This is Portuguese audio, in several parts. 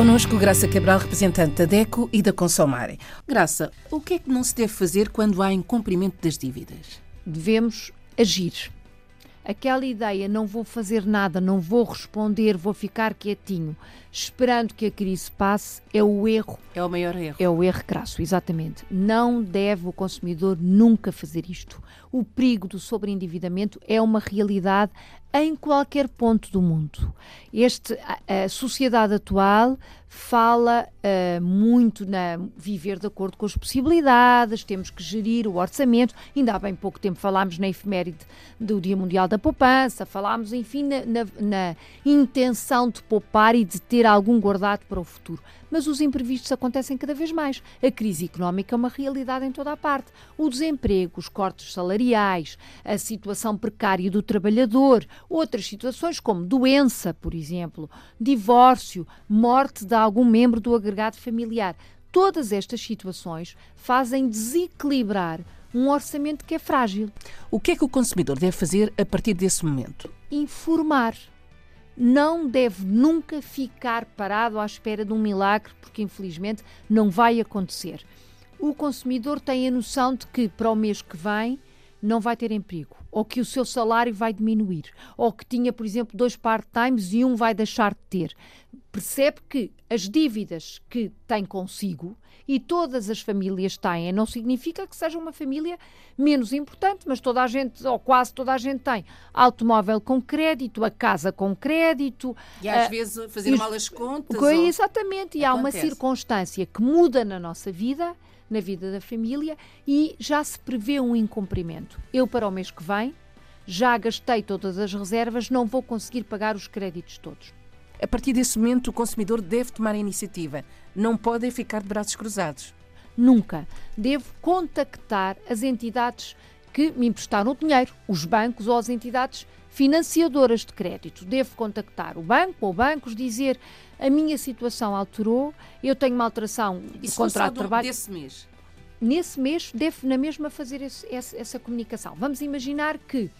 Connosco, Graça Cabral, representante da DECO e da Consomare. Graça, o que é que não se deve fazer quando há incumprimento das dívidas? Devemos agir. Aquela ideia, não vou fazer nada, não vou responder, vou ficar quietinho, esperando que a crise passe, é o erro. É o maior erro. É o erro crasso, exatamente. Não deve o consumidor nunca fazer isto. O perigo do sobreendividamento é uma realidade em qualquer ponto do mundo. Este, a, a sociedade atual fala uh, muito na viver de acordo com as possibilidades, temos que gerir o orçamento. Ainda há bem pouco tempo falámos na efeméride do Dia Mundial da Poupança, falámos, enfim, na, na, na intenção de poupar e de ter algum guardado para o futuro mas os imprevistos acontecem cada vez mais. A crise económica é uma realidade em toda a parte. O desemprego, os cortes salariais, a situação precária do trabalhador, outras situações como doença, por exemplo, divórcio, morte de algum membro do agregado familiar. Todas estas situações fazem desequilibrar um orçamento que é frágil. O que é que o consumidor deve fazer a partir desse momento? Informar não deve nunca ficar parado à espera de um milagre, porque infelizmente não vai acontecer. O consumidor tem a noção de que para o mês que vem não vai ter emprego, ou que o seu salário vai diminuir, ou que tinha, por exemplo, dois part-times e um vai deixar de ter. Percebe que as dívidas que tem consigo e todas as famílias têm. Não significa que seja uma família menos importante, mas toda a gente, ou quase toda a gente tem automóvel com crédito, a casa com crédito. E às uh, vezes fazer mal as contas. Exatamente, e há uma circunstância que muda na nossa vida, na vida da família, e já se prevê um incumprimento. Eu, para o mês que vem, já gastei todas as reservas, não vou conseguir pagar os créditos todos. A partir desse momento, o consumidor deve tomar a iniciativa. Não pode ficar de braços cruzados. Nunca. Devo contactar as entidades que me emprestaram o dinheiro, os bancos ou as entidades financiadoras de crédito. Devo contactar o banco ou bancos, dizer a minha situação alterou, eu tenho uma alteração do contrato de trabalho. Desse mês? Nesse mês, devo na mesma fazer esse, essa, essa comunicação. Vamos imaginar que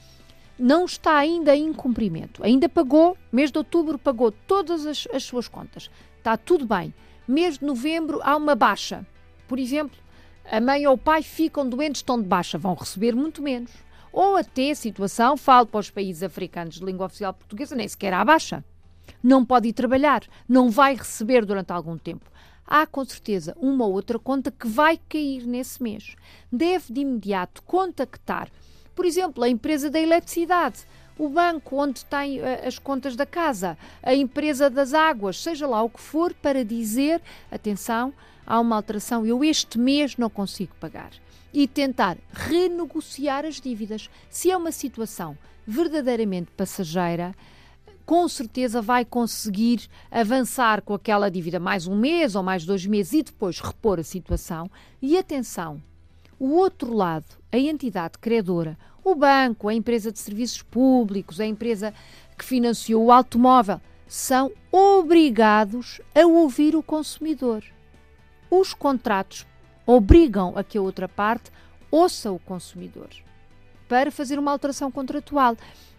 não está ainda em cumprimento. Ainda pagou, mês de outubro pagou todas as, as suas contas. Está tudo bem. Mês de novembro há uma baixa. Por exemplo, a mãe ou o pai ficam doentes, estão de baixa, vão receber muito menos. Ou até a situação, falo para os países africanos de língua oficial portuguesa, nem sequer há baixa. Não pode ir trabalhar, não vai receber durante algum tempo. Há com certeza uma ou outra conta que vai cair nesse mês. Deve de imediato contactar por exemplo, a empresa da eletricidade, o banco onde tem uh, as contas da casa, a empresa das águas, seja lá o que for, para dizer: atenção, há uma alteração, eu este mês não consigo pagar. E tentar renegociar as dívidas. Se é uma situação verdadeiramente passageira, com certeza vai conseguir avançar com aquela dívida mais um mês ou mais dois meses e depois repor a situação. E atenção, o outro lado, a entidade credora, o banco, a empresa de serviços públicos, a empresa que financiou o automóvel, são obrigados a ouvir o consumidor. Os contratos obrigam a que a outra parte ouça o consumidor para fazer uma alteração contratual.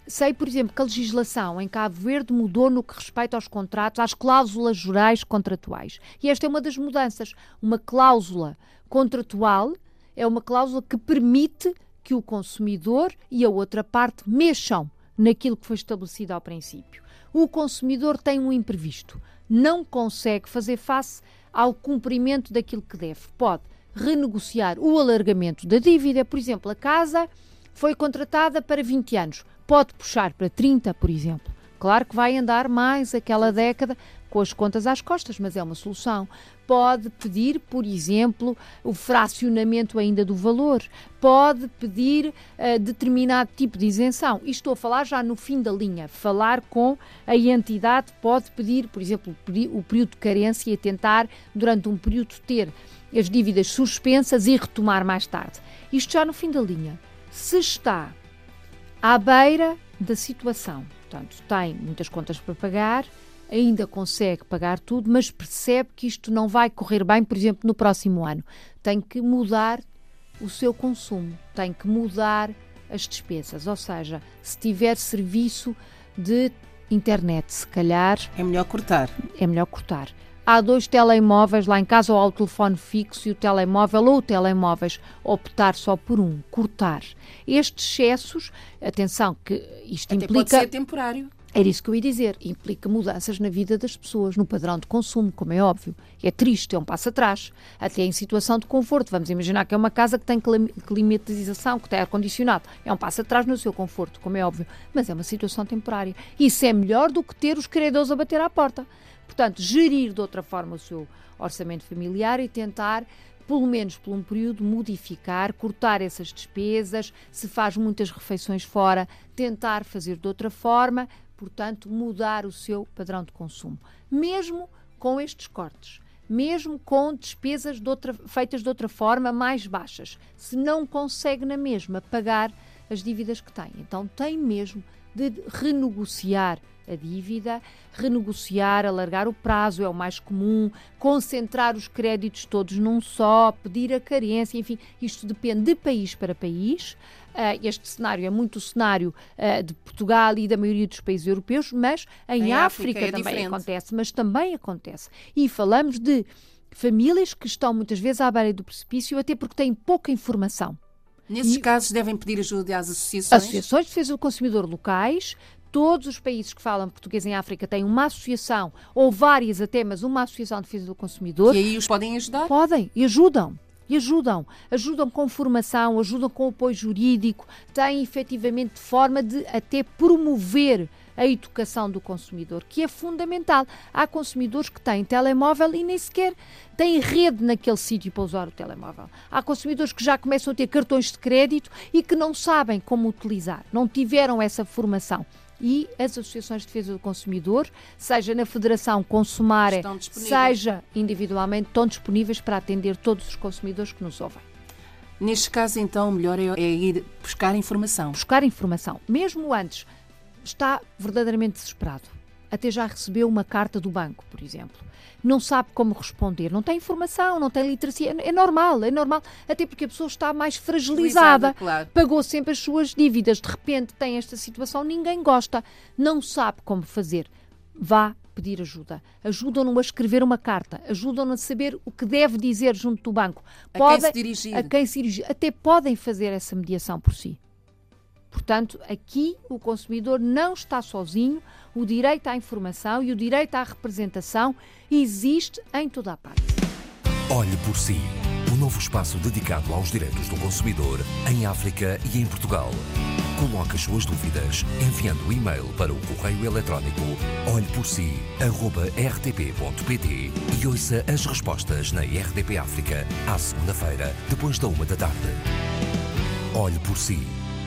Sei, por exemplo, que a legislação em Cabo Verde mudou no que respeita aos contratos, às cláusulas jurais contratuais. E esta é uma das mudanças. Uma cláusula contratual é uma cláusula que permite que o consumidor e a outra parte mexam naquilo que foi estabelecido ao princípio. O consumidor tem um imprevisto, não consegue fazer face ao cumprimento daquilo que deve. Pode renegociar o alargamento da dívida, por exemplo, a casa foi contratada para 20 anos, pode puxar para 30, por exemplo. Claro que vai andar mais aquela década com as contas às costas, mas é uma solução. Pode pedir, por exemplo, o fracionamento ainda do valor, pode pedir uh, determinado tipo de isenção. E estou a falar já no fim da linha. Falar com a entidade pode pedir, por exemplo, o período de carência e tentar, durante um período, ter as dívidas suspensas e retomar mais tarde. Isto já no fim da linha. Se está à beira da situação Portanto, tem muitas contas para pagar, ainda consegue pagar tudo, mas percebe que isto não vai correr bem, por exemplo, no próximo ano. Tem que mudar o seu consumo, tem que mudar as despesas. Ou seja, se tiver serviço de internet, se calhar. É melhor cortar. É melhor cortar. há dois telemóveis lá em casa ou há o telefone fixo e o telemóvel ou telemóveis, optar só por um, cortar. Estes excessos, atenção que isto Até implica... pode ser temporário. Era isso que eu ia dizer. Implica mudanças na vida das pessoas, no padrão de consumo, como é óbvio. É triste, é um passo atrás. Até em situação de conforto. Vamos imaginar que é uma casa que tem climatização, que tem ar-condicionado. É um passo atrás no seu conforto, como é óbvio. Mas é uma situação temporária. Isso é melhor do que ter os credores a bater à porta. Portanto, gerir de outra forma o seu orçamento familiar e tentar pelo menos por um período, modificar, cortar essas despesas, se faz muitas refeições fora, tentar fazer de outra forma, portanto, mudar o seu padrão de consumo. Mesmo com estes cortes, mesmo com despesas de outra, feitas de outra forma mais baixas, se não consegue na mesma pagar as dívidas que tem. Então, tem mesmo de renegociar a dívida, renegociar, alargar o prazo é o mais comum, concentrar os créditos todos num só, pedir a carência, enfim, isto depende de país para país. Uh, este cenário é muito o cenário uh, de Portugal e da maioria dos países europeus, mas em, em África, África é também diferente. acontece, mas também acontece. E falamos de famílias que estão muitas vezes à beira do precipício, até porque têm pouca informação. Nesses e... casos devem pedir ajuda às associações? Associações de defesa do consumidor locais, todos os países que falam português em África têm uma associação, ou várias até, mas uma associação de defesa do consumidor. E aí os podem ajudar? Podem, e ajudam. E ajudam. Ajudam com formação, ajudam com apoio jurídico, têm efetivamente forma de até promover a educação do consumidor, que é fundamental. Há consumidores que têm telemóvel e nem sequer têm rede naquele sítio para usar o telemóvel. Há consumidores que já começam a ter cartões de crédito e que não sabem como utilizar, não tiveram essa formação e as associações de defesa do consumidor, seja na Federação Consumare, seja individualmente, estão disponíveis para atender todos os consumidores que nos ouvem. Neste caso, então, o melhor é, é ir buscar informação. Buscar informação. Mesmo antes, está verdadeiramente desesperado. Até já recebeu uma carta do banco, por exemplo não sabe como responder, não tem informação, não tem literacia. É normal, é normal, até porque a pessoa está mais fragilizada. Claro. Pagou sempre as suas dívidas, de repente tem esta situação, ninguém gosta, não sabe como fazer. Vá pedir ajuda. Ajudam-no a escrever uma carta, ajudam-no a saber o que deve dizer junto do banco. Podem, a quem se dirigir. A quem se dirigir. Até podem fazer essa mediação por si. Portanto, aqui o consumidor não está sozinho, o direito à informação e o direito à representação existe em toda a parte. Olhe por si. O novo espaço dedicado aos direitos do consumidor em África e em Portugal. Coloque as suas dúvidas enviando o e-mail para o correio eletrónico olheporsi.rtp.pt e ouça as respostas na RDP África à segunda-feira, depois da uma da tarde. Olhe por si